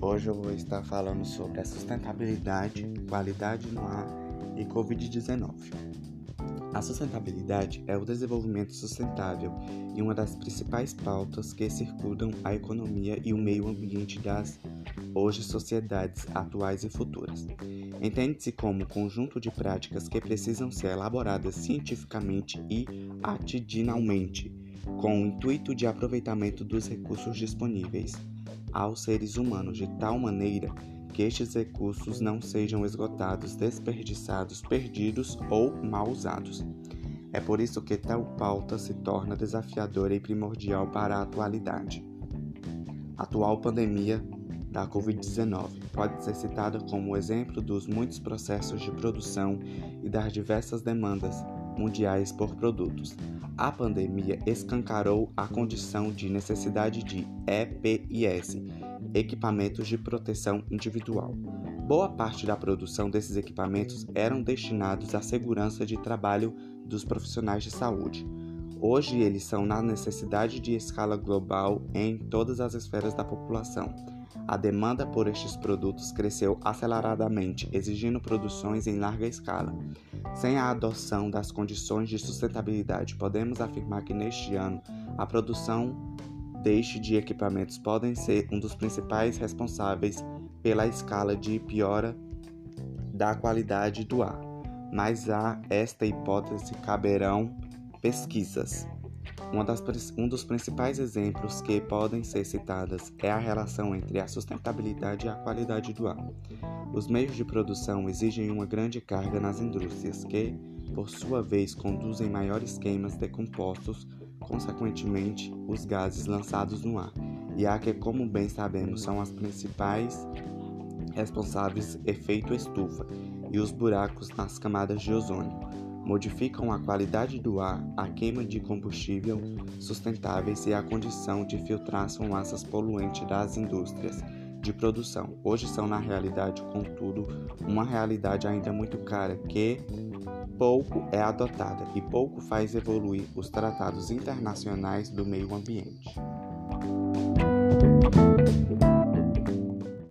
Hoje eu vou estar falando sobre a sustentabilidade, qualidade no ar e Covid-19. A sustentabilidade é o desenvolvimento sustentável e uma das principais pautas que circundam a economia e o meio ambiente das hoje sociedades atuais e futuras. Entende-se como conjunto de práticas que precisam ser elaboradas cientificamente e atitudinalmente, com o intuito de aproveitamento dos recursos disponíveis aos seres humanos de tal maneira que estes recursos não sejam esgotados, desperdiçados, perdidos ou mal usados. É por isso que tal pauta se torna desafiadora e primordial para a atualidade. A atual pandemia da Covid-19 pode ser citada como exemplo dos muitos processos de produção e das diversas demandas mundiais por produtos. A pandemia escancarou a condição de necessidade de EPIS, equipamentos de proteção individual. Boa parte da produção desses equipamentos eram destinados à segurança de trabalho dos profissionais de saúde. Hoje eles são na necessidade de escala global em todas as esferas da população. A demanda por estes produtos cresceu aceleradamente, exigindo produções em larga escala. Sem a adoção das condições de sustentabilidade, podemos afirmar que neste ano a produção deste de equipamentos podem ser um dos principais responsáveis pela escala de piora da qualidade do ar. Mas a esta hipótese caberão pesquisas. Das, um dos principais exemplos que podem ser citados é a relação entre a sustentabilidade e a qualidade do ar. Os meios de produção exigem uma grande carga nas indústrias, que, por sua vez, conduzem maiores queimas de compostos, consequentemente, os gases lançados no ar, e há que, como bem sabemos, são as principais responsáveis efeito estufa e os buracos nas camadas de ozônio modificam a qualidade do ar, a queima de combustível sustentáveis e a condição de filtrar fumaças poluentes das indústrias de produção. Hoje são, na realidade, contudo, uma realidade ainda muito cara que pouco é adotada e pouco faz evoluir os tratados internacionais do meio ambiente.